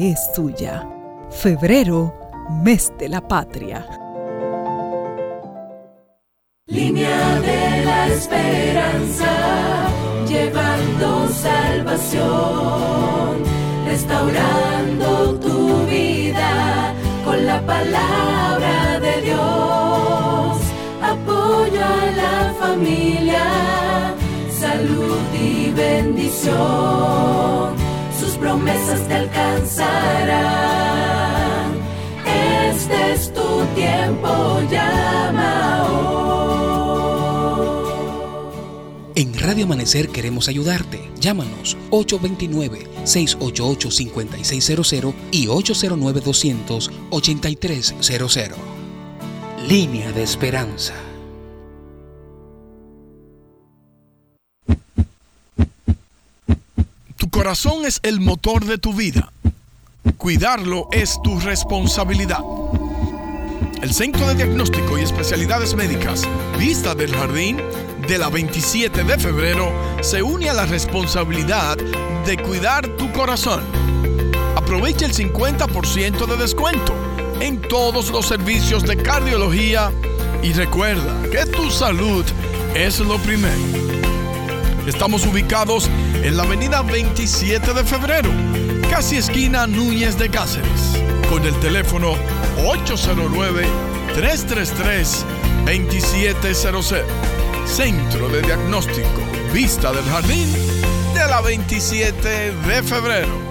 es tuya. Febrero, mes de la patria. Línea de la esperanza, llevando salvación, restaurando tu vida con la palabra de Dios. Apoyo a la familia, salud y bendición promesas te alcanzarán. Este es tu tiempo, llama En Radio Amanecer queremos ayudarte. Llámanos 829-688-5600 y 809-200-8300. Línea de Esperanza. Corazón es el motor de tu vida. Cuidarlo es tu responsabilidad. El Centro de Diagnóstico y Especialidades Médicas Vista del Jardín de la 27 de febrero se une a la responsabilidad de cuidar tu corazón. Aprovecha el 50% de descuento en todos los servicios de cardiología y recuerda que tu salud es lo primero. Estamos ubicados en la avenida 27 de febrero, casi esquina Núñez de Cáceres, con el teléfono 809-333-2700. Centro de Diagnóstico Vista del Jardín de la 27 de febrero.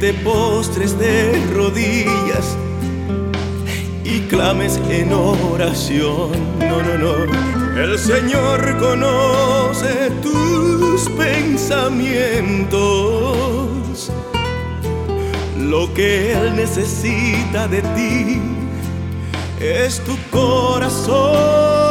Te postres de rodillas y clames en oración. No, no, no. El Señor conoce tus pensamientos. Lo que Él necesita de ti es tu corazón.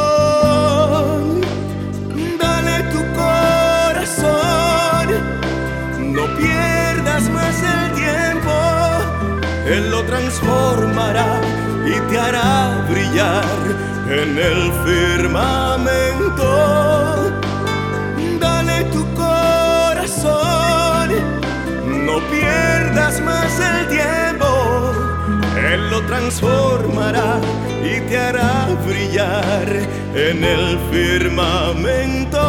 Él lo transformará y te hará brillar en el firmamento. Dale tu corazón, no pierdas más el tiempo. Él lo transformará y te hará brillar en el firmamento.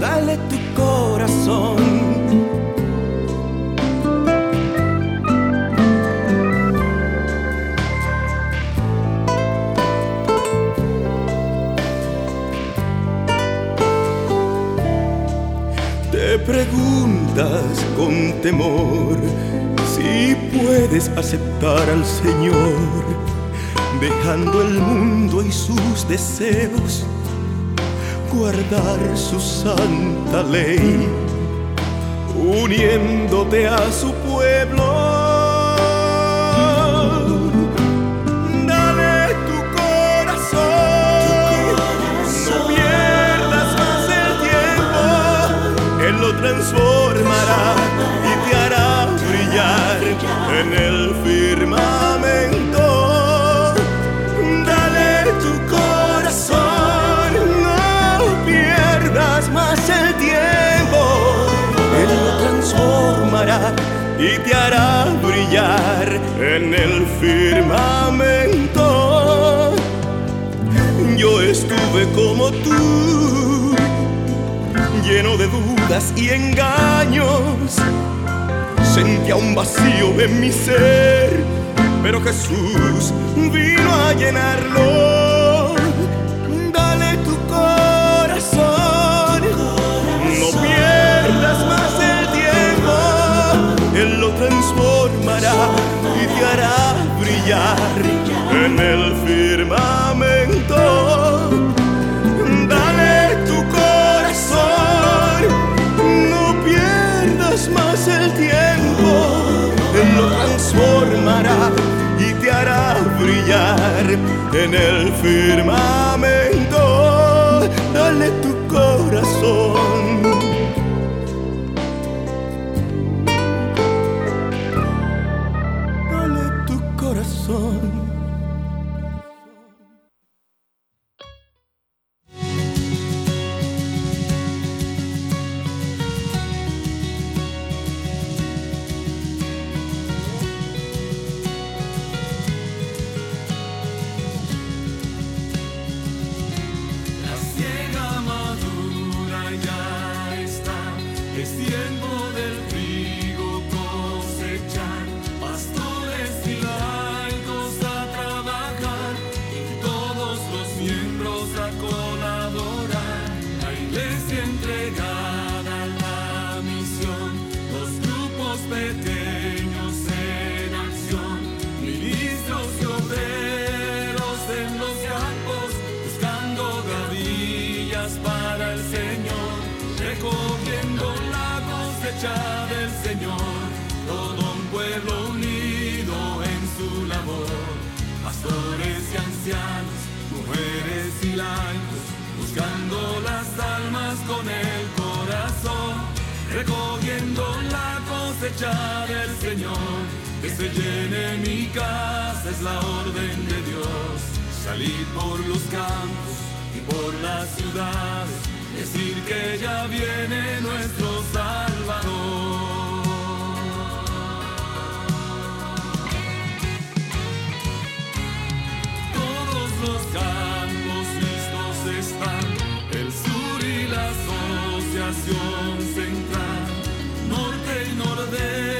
Dale tu corazón preguntas con temor. Si puedes aceptar al Señor, dejando el mundo y sus deseos, guardar su santa ley, uniéndote a su pueblo transformará y te hará brillar en el firmamento. Dale tu corazón, no pierdas más el tiempo. Él lo transformará y te hará brillar en el firmamento. Yo estuve como tú lleno de dudas y engaños. Sentía un vacío en mi ser, pero Jesús vino a llenarlo. Dale tu corazón, no pierdas más el tiempo. Él lo transformará y te hará brillar en el firmamento. firmar. para el Señor, recogiendo la cosecha del Señor, todo un pueblo unido en su labor, pastores y ancianos, mujeres y laicos, buscando las almas con el corazón, recogiendo la cosecha del Señor, que se llene mi casa es la orden de Dios, salir por los campos por las ciudades, decir que ya viene nuestro Salvador. Todos los campos listos están, el sur y la asociación central, norte y nordeste.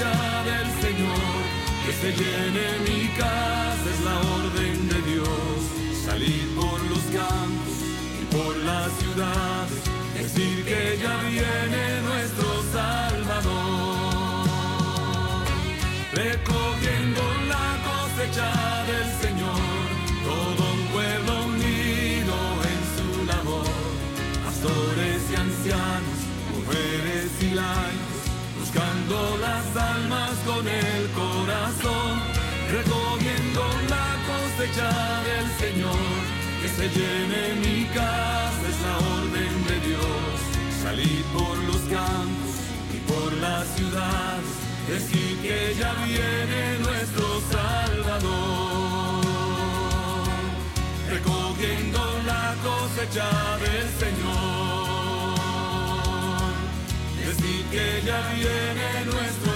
marcha del Señor, que se llene mi casa, es la orden de Dios. Salir por los campos y por las ciudades, decir que ya viene nuestro Salvador. Recogiendo la cosecha del Señor, todo un pueblo unido en su labor, pastores y ancianos, mujeres y laicos las almas con el corazón, recogiendo la cosecha del Señor, que se llene mi casa, es la orden de Dios. Salid por los campos y por la ciudades, decir que ya viene nuestro Salvador, recogiendo la cosecha del Señor así que ya viene nuestro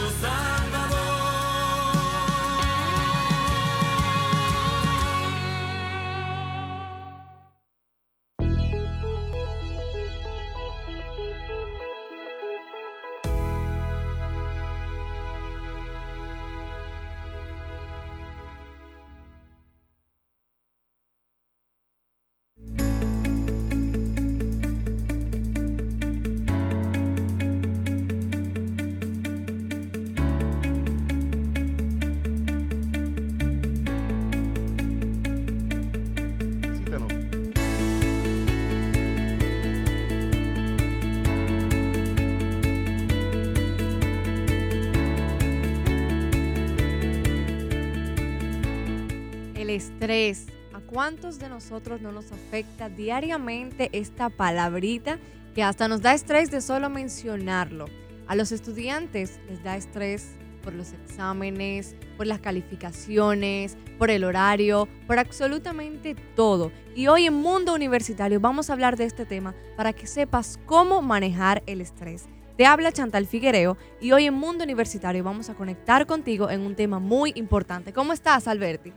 ¿Cuántos de nosotros no nos afecta diariamente esta palabrita que hasta nos da estrés de solo mencionarlo? A los estudiantes les da estrés por los exámenes, por las calificaciones, por el horario, por absolutamente todo. Y hoy en Mundo Universitario vamos a hablar de este tema para que sepas cómo manejar el estrés. Te habla Chantal Figuereo y hoy en Mundo Universitario vamos a conectar contigo en un tema muy importante. ¿Cómo estás, Alberti?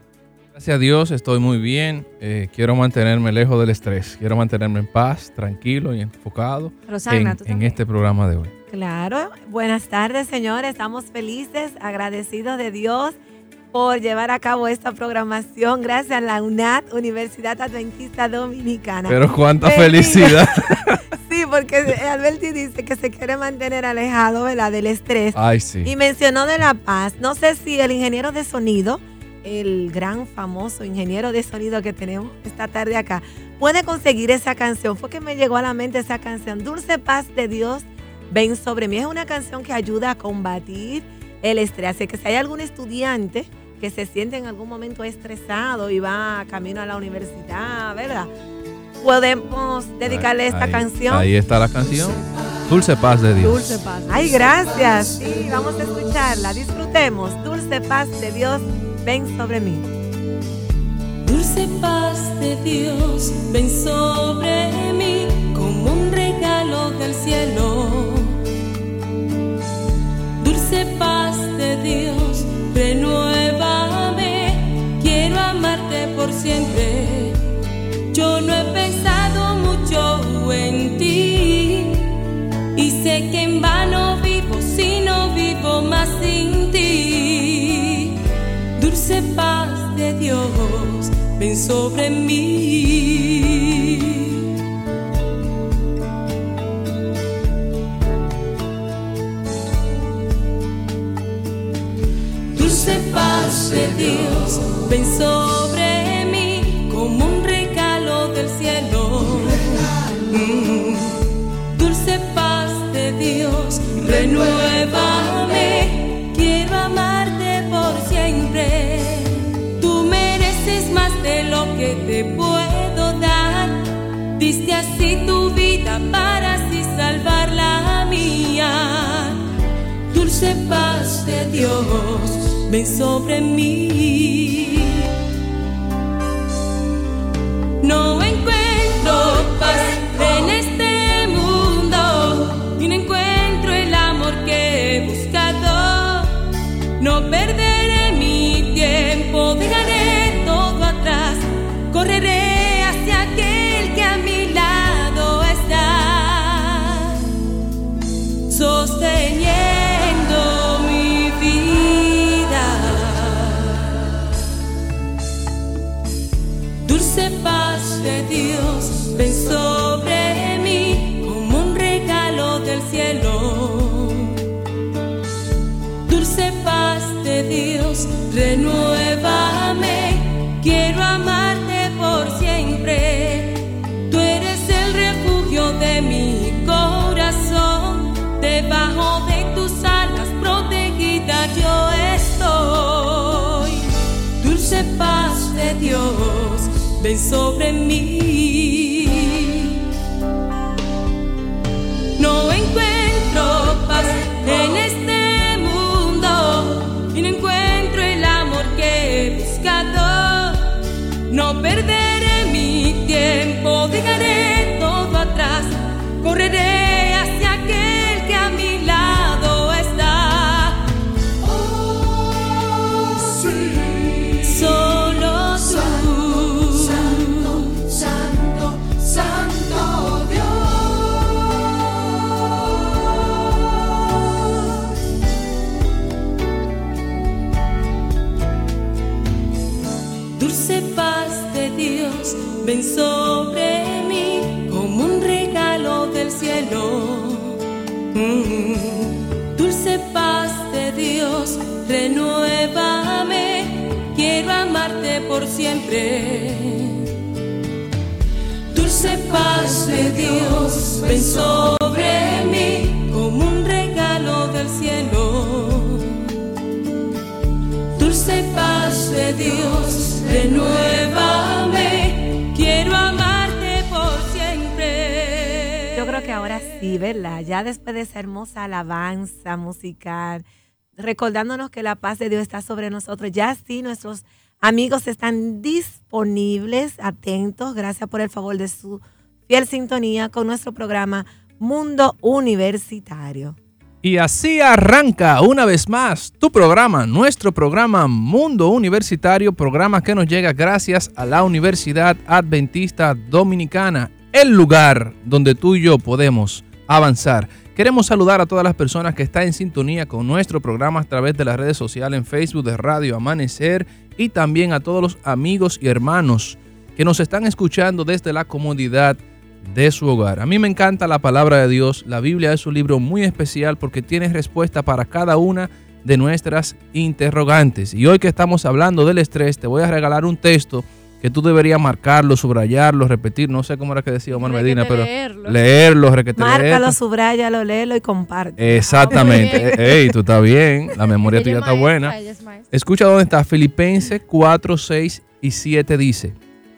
Gracias a Dios estoy muy bien. Eh, quiero mantenerme lejos del estrés. Quiero mantenerme en paz, tranquilo y enfocado Rosana, en, este programa de hoy. Claro, buenas tardes señores, estamos felices, agradecidos de Dios por llevar a cabo esta programación gracias a la UNAD, Universidad Adventista Dominicana. Pero cuánta felicidad. Sí, porque Alberti dice que se quiere mantener alejado ¿verdad? del estrés. Ay, sí. Y mencionó de La Paz. No sé si el ingeniero de sonido, el gran famoso ingeniero de sonido que tenemos esta tarde acá, puede conseguir esa canción. Fue que me llegó a la mente esa canción. Dulce Paz de Dios, ven sobre mí. Es una canción que ayuda a combatir el estrés. Así que si hay algún estudiante que se siente en algún momento estresado y va camino a la universidad, ¿verdad? Podemos dedicarle esta Ahí- canción. Ahí está la canción. Dulce paz de Dios. Dulce paz. Ay, gracias. Sí, vamos a escucharla. Disfrutemos. Dulce paz de Dios, ven sobre mí. Dulce paz de Dios, ven sobre mí como un regalo del cielo. Dulce paz de Dios, renuévame, quiero amarte por siempre. Yo no he pensado ven sobre mí. Dulce paz de Dios, ven sobre mí como un regalo del cielo. Mm. Dulce paz de Dios, renuévame, quiero amarte por siempre. Que te puedo dar. Diste así tu vida para así salvar la mía. Dulce paz de Dios, ven sobre mí. Por siempre. Dulce paz de Dios, ven sobre mí como un regalo del cielo. Dulce paz de Dios, renuévame, quiero amarte por siempre. Yo creo que ahora sí, ¿verdad? Ya después de esa hermosa alabanza musical, recordándonos que la paz de Dios está sobre nosotros, ya sí nuestros amigos están disponibles, atentos, gracias por el favor de su fiel sintonía con nuestro programa Mundo Universitario. Y así arranca una vez más tu programa, nuestro programa Mundo Universitario, programa que nos llega gracias a la Universidad Adventista Dominicana, el lugar donde tú y yo podemos avanzar. Queremos saludar a todas las personas que están en sintonía con nuestro programa a través de las redes sociales en Facebook de Radio Amanecer y también a todos los amigos y hermanos que nos están escuchando desde la comodidad de su hogar. A mí me encanta la palabra de Dios. La Biblia es un libro muy especial porque tiene respuesta para cada una de nuestras interrogantes. Y hoy que estamos hablando del estrés, te voy a regalar un texto que tú deberías marcarlo, subrayarlo, repetir, no sé cómo era que decía Omar Medina, pero leerlo. leerlo, requete Márcalo, leerlo. subrayalo, léelo y comparte. Exactamente. Ey, tú estás bien, la memoria tuya está buena. Escucha dónde está. Filipenses 4, 6 y 7 dice,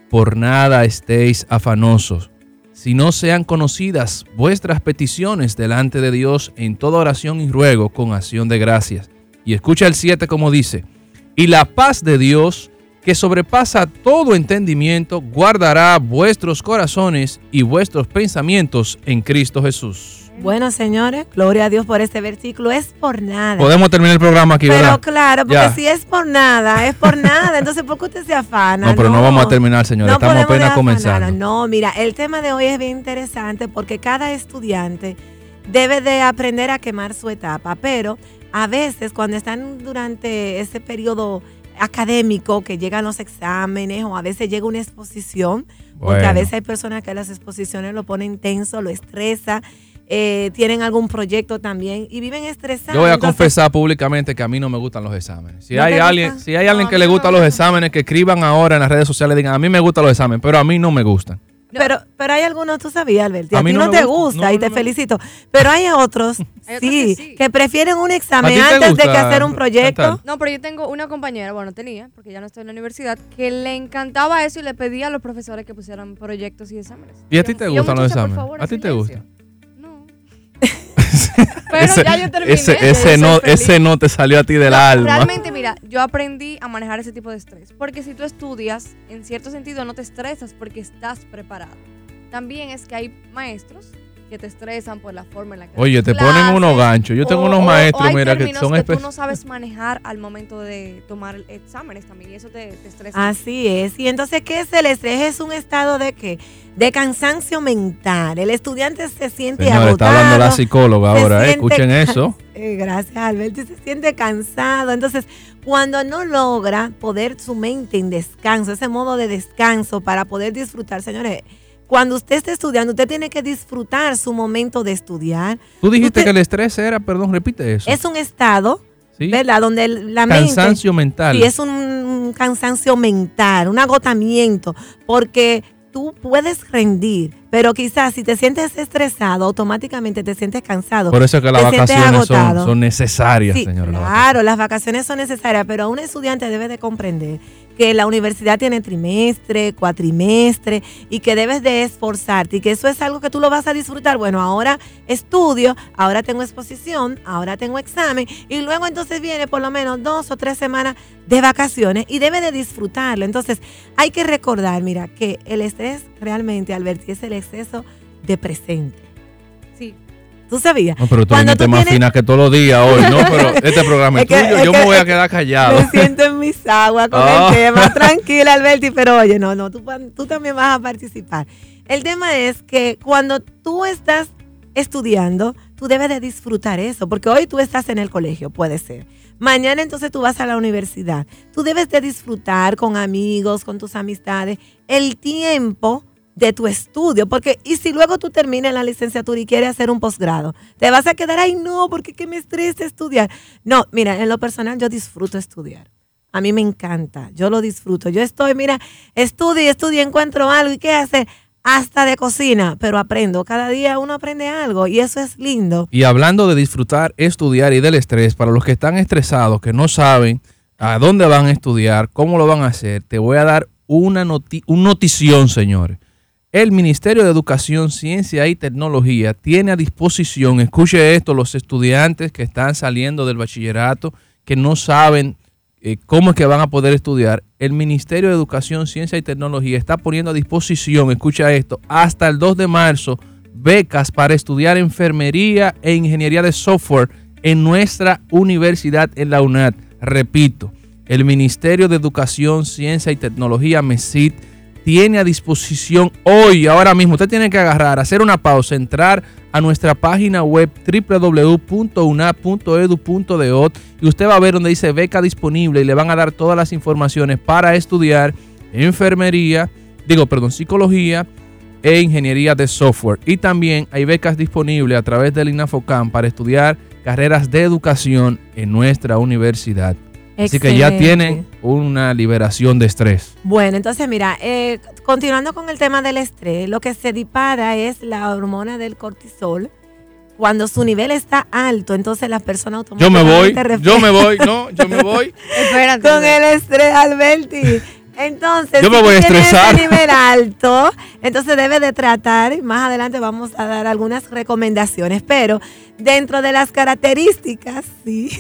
por nada estéis afanosos, si no sean conocidas vuestras peticiones delante de Dios en toda oración y ruego con acción de gracias. Y escucha el 7 como dice, y la paz de Dios, que sobrepasa todo entendimiento, guardará vuestros corazones y vuestros pensamientos en Cristo Jesús. Bueno, señores, gloria a Dios por este versículo. Es por nada. Podemos terminar el programa aquí, Pero ¿verdad? claro, porque Ya. si es por nada, es por nada. Entonces, ¿por qué usted se afana? No, pero no vamos a terminar, señores. Estamos podemos apenas comenzando. No, mira, el tema de hoy es bien interesante porque cada estudiante debe de aprender a quemar su etapa, pero a veces cuando están durante ese periodo académico que llegan los exámenes o a veces llega una exposición, porque a veces hay personas que las exposiciones lo ponen tenso, lo estresa, eh, tienen algún proyecto también y viven estresados. Yo voy a Entonces, confesar públicamente que a mí no me gustan los exámenes. Si ¿No hay alguien, gustan? si hay alguien No, que le gustan no. los exámenes, que escriban ahora en las redes sociales, digan, a mí me gustan los exámenes, pero a mí no me gustan. Pero, pero hay algunos, tú sabías, Alberti, A a, mí ti no te gusta. gusta No, y no te felicito. Pero hay otros, Hay otros sí, que sí. que prefieren un examen ¿A ti te antes de que gusta, hacer un proyecto. No, pero yo tengo una compañera, bueno, tenía, porque ya no estoy en la universidad, que le encantaba eso y le pedía a los profesores que pusieran proyectos y exámenes. ¿Y a ti te gustan los exámenes? favor, ¿A ti te silencio. Gustan? No. pero ese, ya yo terminé. ese, ese no, feliz. ese no te salió a ti del No, alma. Realmente, mira, yo aprendí a manejar ese tipo de estrés. Porque si tú estudias, en cierto sentido no te estresas porque estás preparado. También es que hay maestros que te estresan por la forma en la que Oye, te clase, ponen unos ganchos. Yo tengo o- unos o- o maestros, hay mira, que son que tú no sabes manejar al momento de tomar exámenes también y eso te, te estresa. Así es. Y entonces, ¿qué es el estrés? Es un estado de qué? De cansancio mental. El estudiante se siente Señora, agotado. está hablando la psicóloga ahora, eh, escuchen eso. Eh, gracias, Alberto. Se siente cansado. Entonces, cuando no logra poder su mente en descanso, ese modo de descanso para poder disfrutar, señores, cuando usted está estudiando, usted tiene que disfrutar su momento de estudiar. Tú dijiste usted- que el estrés era, perdón, repite eso. Es un estado, ¿sí? ¿verdad? Donde la mente... Cansancio mental. Sí, es un, un cansancio mental, un agotamiento, porque tú puedes rendir, pero quizás si te sientes estresado, automáticamente te sientes cansado. Por eso es que las vacaciones son, necesarias, Sí, señora. claro, las vacaciones son necesarias, pero un estudiante debe de comprender que la universidad tiene trimestre, cuatrimestre y que debes de esforzarte y que eso es algo que tú lo vas a disfrutar. Bueno, ahora estudio, ahora tengo exposición, ahora tengo examen y luego entonces viene por lo menos dos o tres semanas de vacaciones y debe de disfrutarlo. Entonces hay que recordar, mira, que el estrés realmente, Alberti, es el exceso de presente. ¿Tú sabías? No, pero tú Cuando tú más tienes- fina que todos los días hoy, ¿no? Pero este programa es, Es que- tuyo, es yo que- me voy a que quedar callado. Me siento en mis aguas con Ah. el tema. Tranquila, Alberti, pero oye, no, no, tú, tú también vas a participar. El tema es que cuando tú estás estudiando, tú debes de disfrutar eso, porque hoy tú estás en el colegio, puede ser. Mañana entonces tú vas a la universidad. Tú debes de disfrutar con amigos, con tus amistades, el tiempo de tu estudio, porque y si luego tú terminas la licenciatura y quieres hacer un posgrado, te vas a quedar, ay no, porque que me estresa estudiar. No, mira, en lo personal yo disfruto estudiar. A mí me encanta, yo lo disfruto. Yo estoy, mira, estudio y estudio, encuentro algo y qué hacer, hasta de cocina, pero aprendo. Cada día uno aprende algo y eso es lindo. Y hablando de disfrutar, estudiar y del estrés, para los que están estresados, que no saben a dónde van a estudiar, cómo lo van a hacer, te voy a dar una noti un notición, señores. El Ministerio de Educación, Ciencia y Tecnología tiene a disposición, escuche esto, los estudiantes que están saliendo del bachillerato, que no saben eh, cómo es que van a poder estudiar. El Ministerio de Educación, Ciencia y Tecnología está poniendo a disposición, escucha esto, hasta el 2 de marzo becas para estudiar enfermería e ingeniería de software en nuestra universidad en la UNAD. Repito, el Ministerio de Educación, Ciencia y Tecnología, MESIT, tiene a disposición hoy, ahora mismo, usted tiene que agarrar, hacer una pausa, entrar a nuestra página web www.una.edu.de y usted va a ver donde dice beca disponible y le van a dar todas las informaciones para estudiar enfermería, digo, perdón, psicología e ingeniería de software. Y también hay becas disponibles a través del INAFOCAM para estudiar carreras de educación en nuestra universidad. Así que ya tienen una liberación de estrés. Bueno, entonces mira, eh, continuando con el tema del estrés, lo que se dispara es la hormona del cortisol. Cuando su nivel está alto, entonces las personas Yo me voy, automáticamente yo me voy, no, yo me voy. Espérate. con el estrés, Alberti. Entonces, Yo me si voy a tú tienes estresar. ese nivel alto, entonces debe de tratar, más adelante vamos a dar algunas recomendaciones, pero dentro de las características, sí,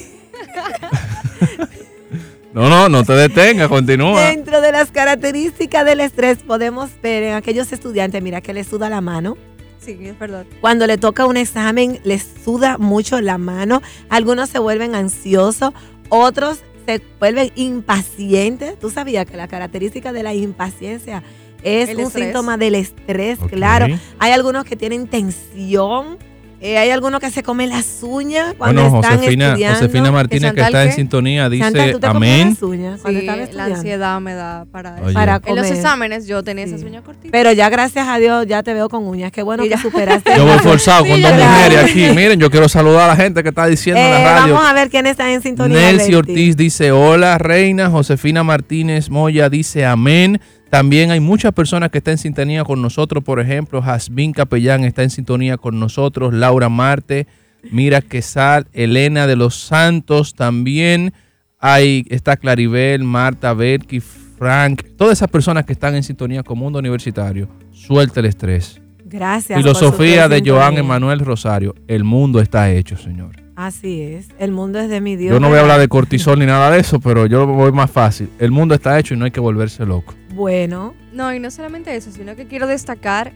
No, no, no te detengas, continúa. dentro de las características del estrés podemos ver en aquellos estudiantes, mira, que les suda la mano, Sí, verdad. Cuando le toca un examen, les suda mucho la mano. Algunos se vuelven ansiosos, otros se vuelven impacientes. Tú sabías que la característica de la impaciencia es El un estrés. síntoma del estrés, claro. Hay algunos que tienen tensión. Eh, hay algunos que se comen las uñas cuando Bueno, están Josefina, estudiando. Josefina Martínez, que está en sintonía, dice Chantal, ¿tú te comías amén. las uñas cuando Sí, la estudiando? ansiedad me da para eso. Para En los comer. exámenes yo tenía esas uñas cortitas. Pero ya gracias a Dios ya te veo con uñas. Qué bueno Sí, que ya. superaste. Yo voy forzado con dos mujeres aquí. Miren, yo quiero saludar a la gente que está diciendo en Eh, la radio. vamos a ver quién está en sintonía. Nelcy. Ortiz dice hola, reina. Josefina Martínez Moya dice amén. También hay muchas personas que están en sintonía con nosotros. Por ejemplo, Jazmín Capellán está en sintonía con nosotros. Laura Marte, Mira Quesal, Elena de los Santos también. Hay, está Claribel, Marta, Belki, Frank. Todas esas personas que están en sintonía con Mundo Universitario. Suelta el estrés. Gracias. Filosofía de Joan. Emanuel Rosario. El mundo está hecho, señor. Así es. El mundo es de mi Dios. Yo no voy a hablar de cortisol ni nada de eso, pero yo voy más fácil. El mundo está hecho y no hay que volverse loco. Bueno, No, y no solamente eso, sino que quiero destacar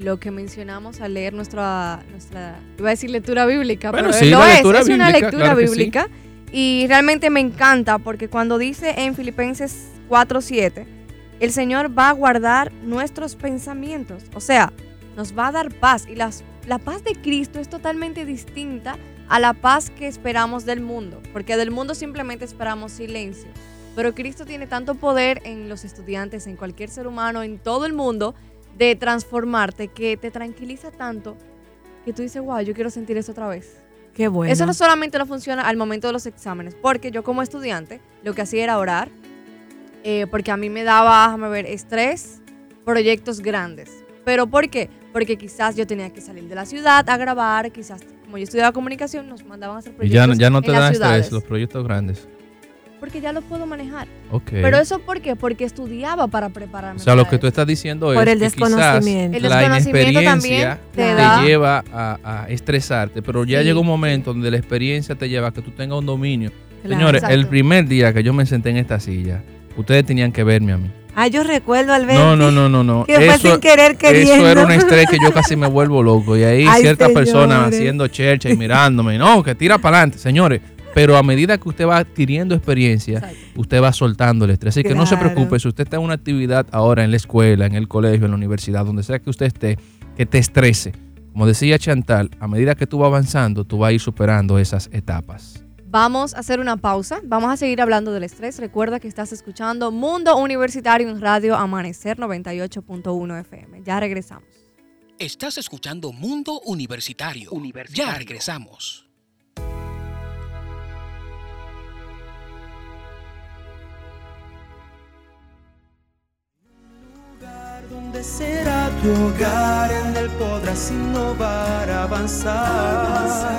lo que mencionamos al leer nuestra, nuestra iba a decir lectura bíblica, Bueno, pero sí, lo es, es una lectura claro que sí. bíblica. Y realmente me encanta porque cuando dice en Filipenses 4:7, el Señor va a guardar nuestros pensamientos, o sea, nos va a dar paz y las- la paz de Cristo es totalmente distinta a la paz que esperamos del mundo, porque del mundo simplemente esperamos silencio. Pero Cristo tiene tanto poder en los estudiantes, en cualquier ser humano, en todo el mundo, de transformarte, que te tranquiliza tanto que tú dices, wow, yo quiero sentir eso otra vez. qué bueno. Eso no solamente no funciona al momento de los exámenes, porque yo como estudiante lo que hacía era orar, eh, porque a mí me daba, déjame ver, estrés, proyectos grandes. ¿Pero por qué? Porque quizás yo tenía que salir de la ciudad a grabar, quizás como yo estudiaba comunicación nos mandaban a hacer Y proyectos ya, ya no te en las dan ciudades, estrés los proyectos grandes. Porque ya los puedo manejar. Ok. Pero eso ¿por qué? Porque estudiaba para prepararme. o sea, lo que tú eso. estás diciendo Por es el que quizás desconocimiento. El la inexperiencia también te te, lleva a, a estresarte, pero ya Sí, llega un momento donde la experiencia te lleva a que tú tengas un dominio. Claro. Señores, el primer día que yo me senté en esta silla, ustedes tenían que verme a mí. Ah, yo recuerdo, Alberti. No, no, no, no, no. Que fue sin querer queriendo. Eso era un estrés que yo casi me vuelvo loco. Y ahí ciertas personas haciendo chercha y mirándome. No, que tira para adelante, señores. Pero a medida que usted va adquiriendo experiencia, Exacto. usted va soltando el estrés. Así que no se preocupe, si usted está en una actividad ahora en la escuela, en el colegio, en la universidad, donde sea que usted esté, que te estrese. Como decía Chantal, a medida que tú vas avanzando, tú vas a ir superando esas etapas. Vamos a hacer una pausa. Vamos a seguir hablando del estrés. Recuerda que estás escuchando Mundo Universitario en Radio Amanecer 98.1 FM. Ya regresamos. Estás escuchando Mundo Universitario. Ya regresamos. Donde será tu hogar, en él podrás innovar, avanzar.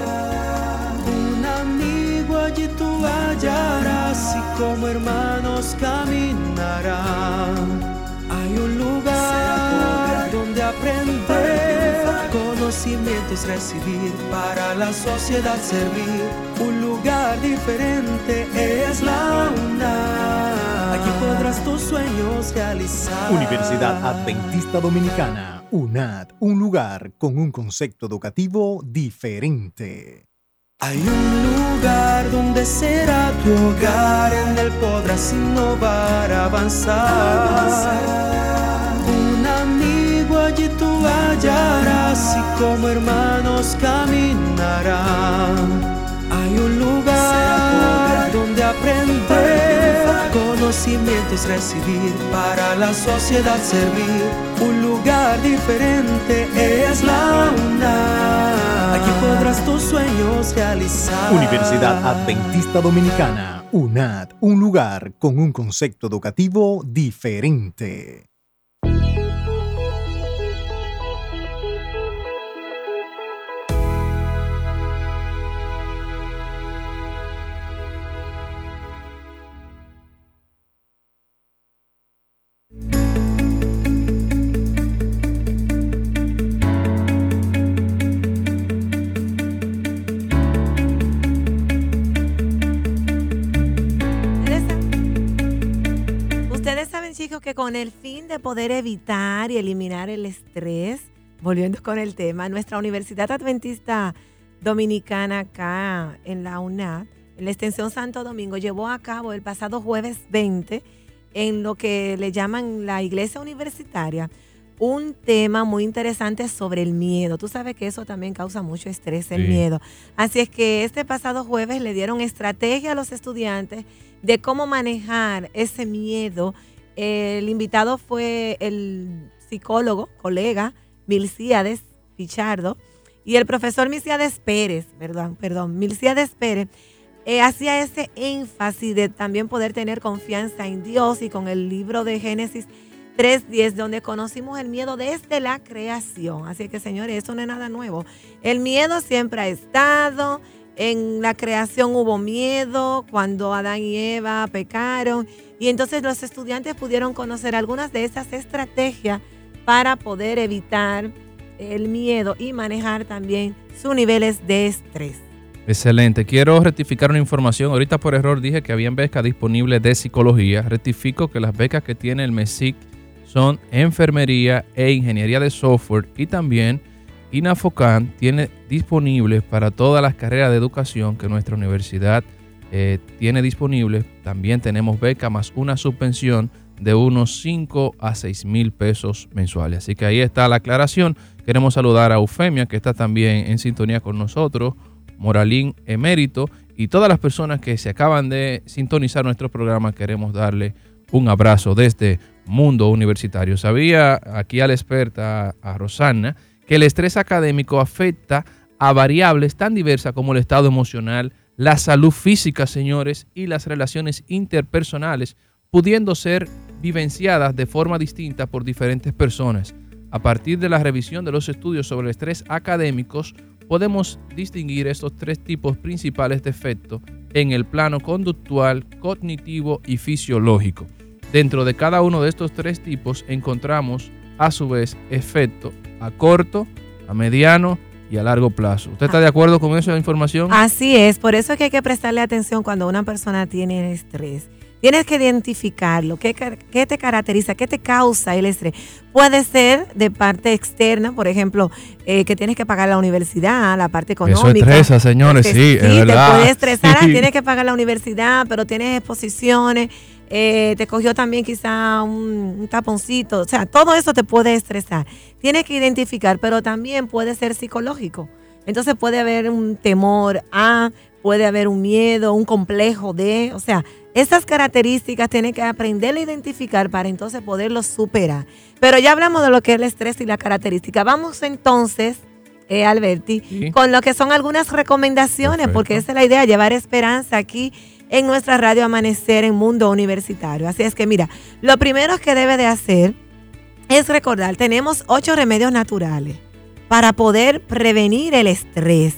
Un amigo allí tú hallarás y como hermanos caminarán. Hay un lugar donde aprender, conocimientos recibir, para la sociedad servir. Un lugar diferente es la UNAM. Aquí podrás tus sueños realizar. Universidad Adventista Dominicana, UNAD, un lugar con un concepto educativo diferente. Hay un lugar donde será tu hogar, en el podrás innovar, avanzar. Un amigo allí tú hallarás y como hermanos caminarán. Hay un lugar donde aprender conocimientos recibir, para la sociedad servir. Un lugar diferente es la UNAM. Aquí podrás tus sueños realizar. Universidad Adventista Dominicana, UNAD, un lugar con un concepto educativo diferente. Que con el fin de poder evitar y eliminar el estrés, volviendo con el tema, nuestra Universidad Adventista Dominicana acá en la UNAD, en la extensión Santo Domingo, llevó a cabo el pasado jueves 20 en lo que le llaman la iglesia universitaria, un tema muy interesante sobre el miedo. Tú sabes que eso también causa mucho estrés, el Sí. miedo. Así es que este pasado jueves le dieron estrategia a los estudiantes de cómo manejar ese miedo. El invitado fue el psicólogo, colega, Milciades Pichardo, y el profesor Milciades Pérez, perdón, perdón, Milciades Pérez, eh, hacía ese énfasis de también poder tener confianza en Dios y con el libro de Génesis 3.10, donde conocimos el miedo desde la creación. Así que, señores, eso no es nada nuevo. El miedo siempre ha estado. En la creación hubo miedo cuando Adán y Eva pecaron. Y entonces los estudiantes pudieron conocer algunas de esas estrategias para poder evitar el miedo y manejar también sus niveles de estrés. Excelente. Quiero rectificar una información. Ahorita por error dije que habían becas disponibles de psicología. Rectifico que las becas que tiene el MESIC son enfermería e ingeniería de software y también INAFOCAN tiene disponibles para todas las carreras de educación que nuestra universidad eh, tiene disponibles. También tenemos beca más una subvención de unos 5 a 6 mil pesos mensuales. Así que ahí está la aclaración. Queremos saludar a Eufemia, que está también en sintonía con nosotros, Moralín Emérito y todas las personas que se acaban de sintonizar nuestro programa. Queremos darle un abrazo desde Mundo Universitario. Sabía aquí a la experta, a Rosana, que el estrés académico afecta a variables tan diversas como el estado emocional, la salud física, señores, y las relaciones interpersonales, pudiendo ser vivenciadas de forma distinta por diferentes personas. A partir de la revisión de los estudios sobre el estrés académicos, podemos distinguir estos tres tipos principales de efecto en el plano conductual, cognitivo y fisiológico. Dentro de cada uno de estos tres tipos encontramos a su vez efecto a corto, a mediano y a largo plazo. ¿Usted está de acuerdo con esa información? Así es, por eso es que hay que prestarle atención cuando una persona tiene estrés. Tienes que identificarlo, qué, qué te caracteriza, qué te causa el estrés. Puede ser de parte externa, por ejemplo, eh, que tienes que pagar la universidad, la parte Eso económica. estresa, señores, Porque sí, es verdad. te puede estresar, Sí. tienes que pagar la universidad, pero tienes exposiciones, eh, te cogió también quizá un, un taponcito, o sea, todo eso te puede estresar. Tienes que identificar, pero también puede ser psicológico. Entonces puede haber un temor a, puede haber un miedo, un complejo de, o sea, esas características tienes que aprender a identificar para entonces poderlos superar. Pero ya hablamos de lo que es el estrés y la característica. Vamos entonces, eh, Alberti, con lo que son algunas recomendaciones, porque esa es la idea, llevar esperanza aquí en nuestra radio Amanecer en Mundo Universitario. Así es que mira, lo primero que debe de hacer es recordar, tenemos ocho remedios naturales para poder prevenir el estrés.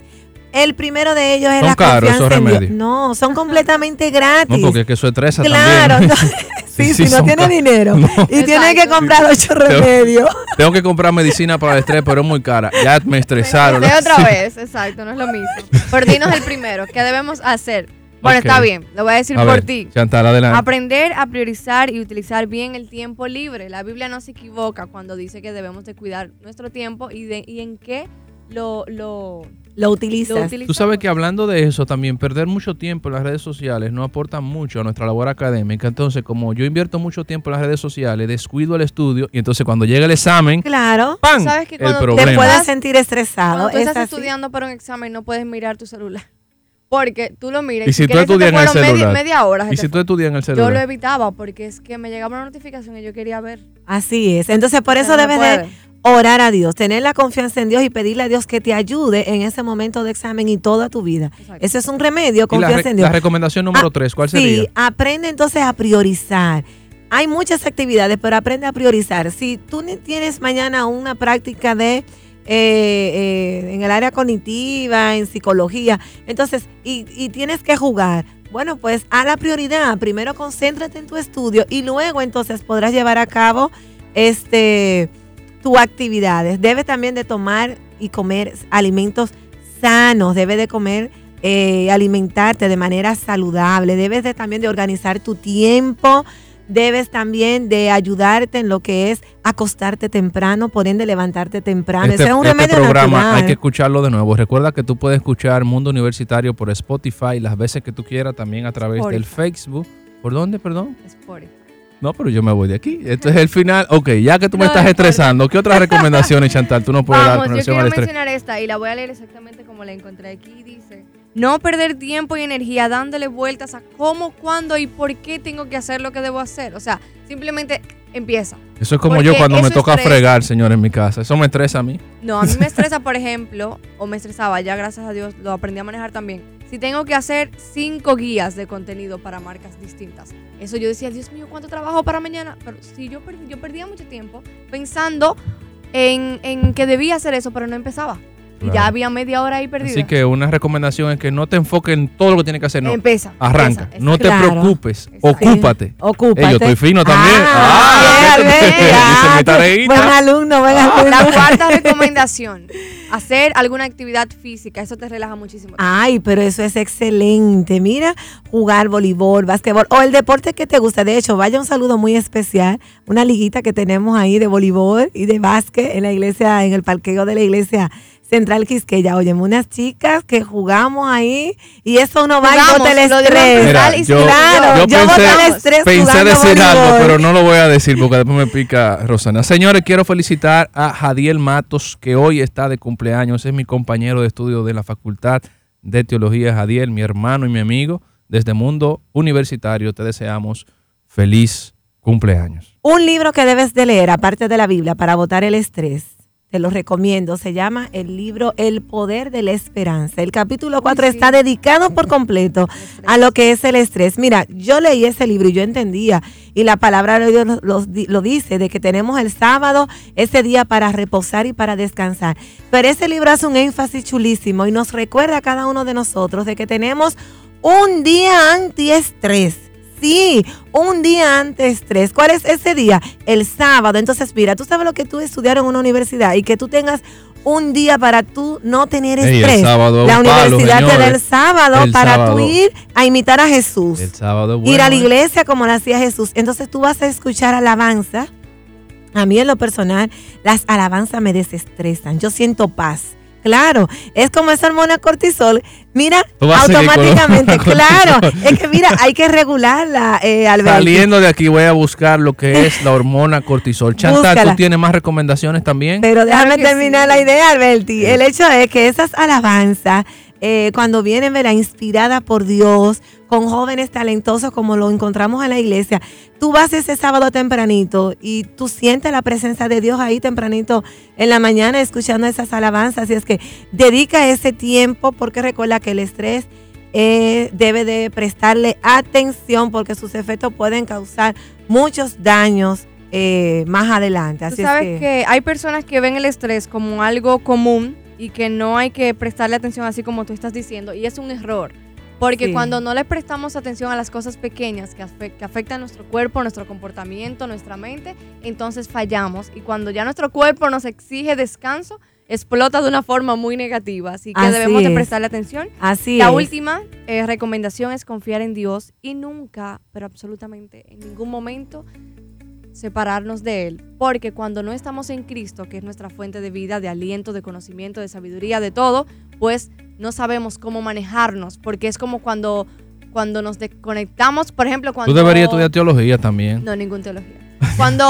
El primero de ellos es Son la caros esos confianza en Dios. remedios. No, son completamente gratis. No, porque es que eso estresa Claro, también. no. Sí, si no tiene dinero No. y tiene que comprar ocho remedios. Tengo que comprar medicina para el estrés, pero es muy cara. Ya me estresaron. De otra Sí. vez, exacto, no es lo mismo. Pero dinos el primero, ¿qué debemos hacer? Bueno, está bien, lo voy a decir A por ver, ti. Chantal, adelante. Aprender a priorizar y utilizar bien el tiempo libre. La Biblia no se equivoca cuando dice que debemos de cuidar nuestro tiempo y, de, y en qué lo, lo, Lo utilizas. lo utilizamos. Tú sabes que hablando de eso, también perder mucho tiempo en las redes sociales no aporta mucho a nuestra labor académica. Entonces, como yo invierto mucho tiempo en las redes sociales, descuido el estudio y entonces cuando llega el examen, Claro. ¡pam! ¿Sabes que el cuando te problema. Te puedes sentir estresado. Cuando tú es estás así. estudiando para un examen no puedes mirar tu celular. Porque tú lo miras Y si tú estudias en el media, celular. media hora. Y si tú estudias en el Yo lo celular. evitaba porque es que me llegaba una notificación y yo quería ver. Así es. Entonces, por eso debes de orar a Dios, tener la confianza en Dios y pedirle a Dios que te ayude en ese momento de examen y toda tu vida. Exacto. Eso es un remedio, confianza re- en Dios. la recomendación número Ah, tres, ¿cuál Sí, sería? aprende entonces a priorizar. Hay muchas actividades, pero aprende a priorizar. Si tú ne- tienes mañana una práctica de eh, eh, en el área cognitiva, en psicología, entonces, y, y tienes que jugar, bueno, pues a la prioridad. Primero concéntrate en tu estudio y luego entonces podrás llevar a cabo este tus actividades. Debes también de tomar y comer alimentos sanos, debes de comer, eh, alimentarte de manera saludable, debes de también de organizar tu tiempo, debes también de ayudarte en lo que es acostarte temprano, por ende levantarte temprano. Este, Ese es un este remedio programa natural. hay que escucharlo de nuevo. Recuerda que tú puedes escuchar Mundo Universitario por Spotify las veces que tú quieras, también a través del Spotify. Facebook. ¿Por dónde, perdón? Spotify. No, pero yo me voy de aquí. Esto es el final. Ok, ya que tú me No estás estresando, ¿qué otras recomendaciones, Chantal, tú no puedes dar Vamos, con yo quiero mencionar esta y la voy a leer exactamente como la encontré aquí. Dice, no perder tiempo y energía dándole vueltas a cómo, cuándo y por qué tengo que hacer lo que debo hacer. O sea, simplemente empieza. Eso es como Porque yo cuando me toca estresa. fregar, señor, en mi casa. Eso me estresa a mí. No, a mí me estresa, por ejemplo, o me estresaba, ya gracias a Dios lo aprendí a manejar también. Si tengo que hacer cinco guías de contenido para marcas distintas. Eso yo decía, Dios mío, ¿cuánto trabajo para mañana? Pero si yo, perdí, yo perdía mucho tiempo pensando en, en que debía hacer eso, pero no empezaba. Y ya Claro. había media hora ahí perdida. Así que una recomendación es que no te enfoques en todo lo que tienes que hacer. No, Empieza, arranca. empieza, no te Claro. preocupes. Exacto. Ocúpate. Ocúpate. Yo estoy fino también. Ah, Ah, bien, ¿qué te- bien. dice mi Ah? Buen alumno, buen alumno. La cuarta recomendación, hacer alguna actividad física. Eso te relaja muchísimo. Ay, pero eso es excelente. Mira, jugar voleibol, básquetbol o el deporte que te gusta. De hecho, vaya un saludo muy especial. Una liguita que tenemos ahí de voleibol y de básquet en la iglesia, en el parqueo de la iglesia Central Quisqueya. Oye, unas chicas que jugamos ahí y eso no va y bota el estrés. Mira, Mira, y yo, claro, yo yo pensé, boté el estrés pensé jugando decir algo, pero no lo voy a decir porque después me pica Rosana. Señores, quiero felicitar a Jadiel Matos, que hoy está de cumpleaños. Es mi compañero de estudio de la Facultad de Teología. Jadiel, mi hermano y mi amigo. Desde Mundo Universitario te deseamos feliz cumpleaños. Un libro que debes de leer, aparte de la Biblia, para botar el estrés. Te lo recomiendo. Se llama el libro El Poder de la Esperanza. El capítulo 4 sí. está dedicado por completo a lo que es el estrés. Mira, yo leí ese libro y yo entendía. Y la palabra de Dios lo, lo- lo dice, de que tenemos el sábado, ese día para reposar y para descansar. Pero ese libro hace un énfasis chulísimo y nos recuerda a cada uno de nosotros de que tenemos un día antiestrés. Sí, un día antes tres. ¿Cuál es ese día? El sábado. Entonces, mira, tú sabes lo que tú estudiar en una universidad y que tú tengas un día para tú no tener Ey, el estrés. sábado la un palo, universidad te da el sábado El para sábado. tú ir a imitar a Jesús. El sábado es ir a la bueno, ¿eh? iglesia como lo hacía Jesús. Entonces tú vas a escuchar alabanza. A mí en lo personal, las alabanzas me desestresan. Yo siento paz. Claro, es como esa hormona cortisol. Mira, automáticamente, claro. Es que mira, hay que regularla, eh, Alberto. Saliendo de aquí voy a buscar lo que es la hormona cortisol. Chantal, Búscala. ¿tú tienes más recomendaciones también? Pero Claro déjame que terminar sí. la idea, Alberti. El hecho es que esas alabanzas, eh, cuando vienen ¿verdad? inspiradas por Dios, con jóvenes talentosos como lo encontramos en la iglesia, tú vas ese sábado tempranito y tú sientes la presencia de Dios ahí tempranito en la mañana escuchando esas alabanzas. Así es que dedica ese tiempo porque recuerda que el estrés eh, debe de prestarle atención porque sus efectos pueden causar muchos daños eh, más adelante. Así Tú es sabes que... hay personas que ven el estrés como algo común y que no hay que prestarle atención así como tú estás diciendo y es un error. Porque Sí. cuando no le prestamos atención a las cosas pequeñas que, afe- que afectan nuestro cuerpo, nuestro comportamiento, nuestra mente, entonces fallamos. Y cuando ya nuestro cuerpo nos exige descanso, explota de una forma muy negativa, así que Así debemos de es. prestarle atención. Así La es. última eh, recomendación es confiar en Dios y nunca, pero absolutamente en ningún momento, separarnos de Él. Porque cuando no estamos en Cristo, que es nuestra fuente de vida, de aliento, de conocimiento, de sabiduría, de todo, pues no sabemos cómo manejarnos. Porque es como cuando, cuando nos desconectamos, por ejemplo, cuando... Tú deberías estudiar teología también. No, ningún teología. Cuando,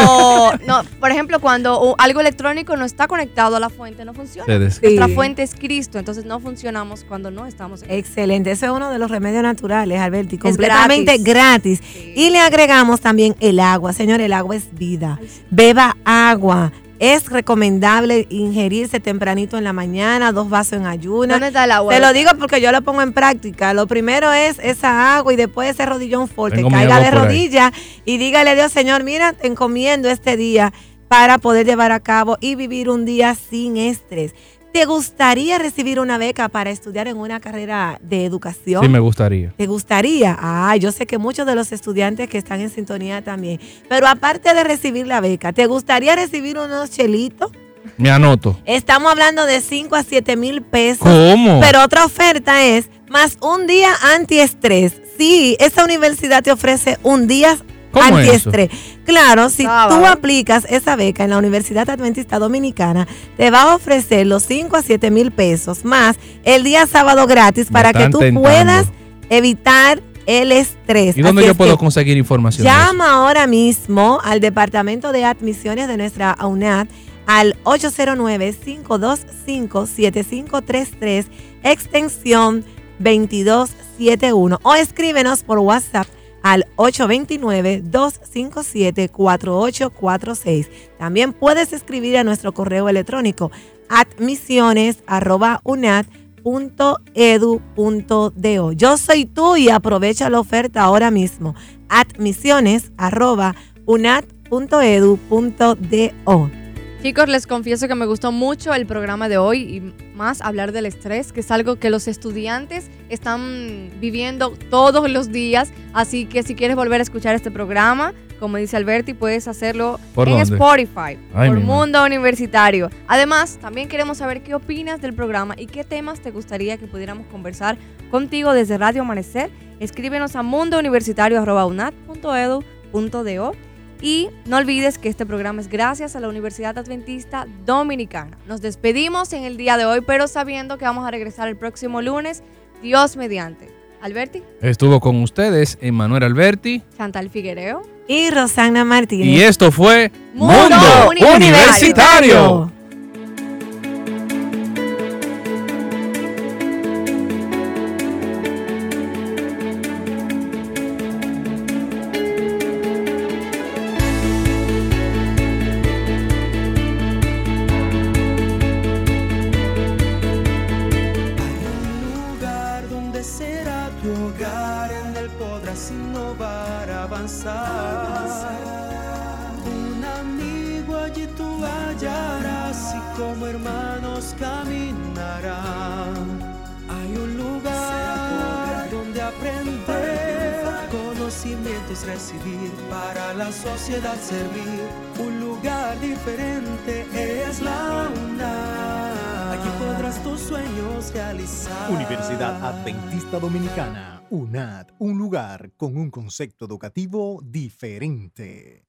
no, por ejemplo, cuando algo electrónico no está conectado a la fuente, no funciona. Nuestra Sí. fuente es Cristo, entonces no funcionamos cuando no estamos en Excelente, ese es uno de los remedios naturales, Alberti, Es completamente gratis. Y le agregamos también el agua. Señor, el agua es vida. Beba agua. Es recomendable ingerirse tempranito en la mañana, dos vasos en ayuna. ¿Dónde está el agua? Te lo digo porque yo lo pongo en práctica. Lo primero es esa agua y después ese rodillón fuerte. Tengo Caiga de rodillas y dígale a Dios, Señor, mira, te encomiendo este día para poder llevar a cabo y vivir un día sin estrés. ¿Te gustaría recibir una beca para estudiar en una carrera de educación? Sí, me gustaría. ¿Te gustaría? Ah, yo sé que muchos de los estudiantes que están en sintonía también. Pero aparte de recibir la beca, ¿te gustaría recibir unos chelitos? Me anoto. Estamos hablando de 5 a 7 mil pesos. ¿Cómo? Pero otra oferta es más un día antiestrés. Sí, esa universidad te ofrece un día ¿Cómo es antiestrés. Claro, si Sábado. tú aplicas esa beca en la Universidad Adventista Dominicana, te va a ofrecer los 5 a 7 mil pesos más el día sábado gratis Me para que tú tentando. puedas evitar el estrés. ¿Y dónde Así yo es puedo conseguir información? Llama ahora mismo al Departamento de Admisiones de nuestra UNAD al 809-525-7533, extensión 2271 o escríbenos por WhatsApp al 829-257-4846. También puedes escribir a nuestro correo electrónico admisiones.unad.edu.do. Yo soy tú y aprovecha la oferta ahora mismo. admisiones.unad.edu.do. Chicos, les confieso que me gustó mucho el programa de hoy y más hablar del estrés, que es algo que los estudiantes están viviendo todos los días. Así que si quieres volver a escuchar este programa, como dice Alberti, puedes hacerlo ¿Por en dónde? Spotify, Ay, por madre. Mundo Universitario. Además, también queremos saber qué opinas del programa y qué temas te gustaría que pudiéramos conversar contigo desde Radio Amanecer. Escríbenos a mundouniversitario.unat.edu.do. Y no olvides que este programa es gracias a la Universidad Adventista Dominicana. Nos despedimos en el día de hoy, pero sabiendo que vamos a regresar el próximo lunes, Dios mediante. Alberti, Estuvo con ustedes Emanuel Alberti Chantal Figuereo. Y Rosana Martínez. y esto fue Mundo Universitario. Tu hogar, en él podrás innovar, avanzar. Un amigo allí tú hallarás y como hermanos caminarán. Hay un lugar donde aprender, conocimientos recibir, para la sociedad servir. Un lugar diferente es la UNAM. Sueños realizar. Universidad Adventista Dominicana, UNAD, un lugar con un concepto educativo diferente.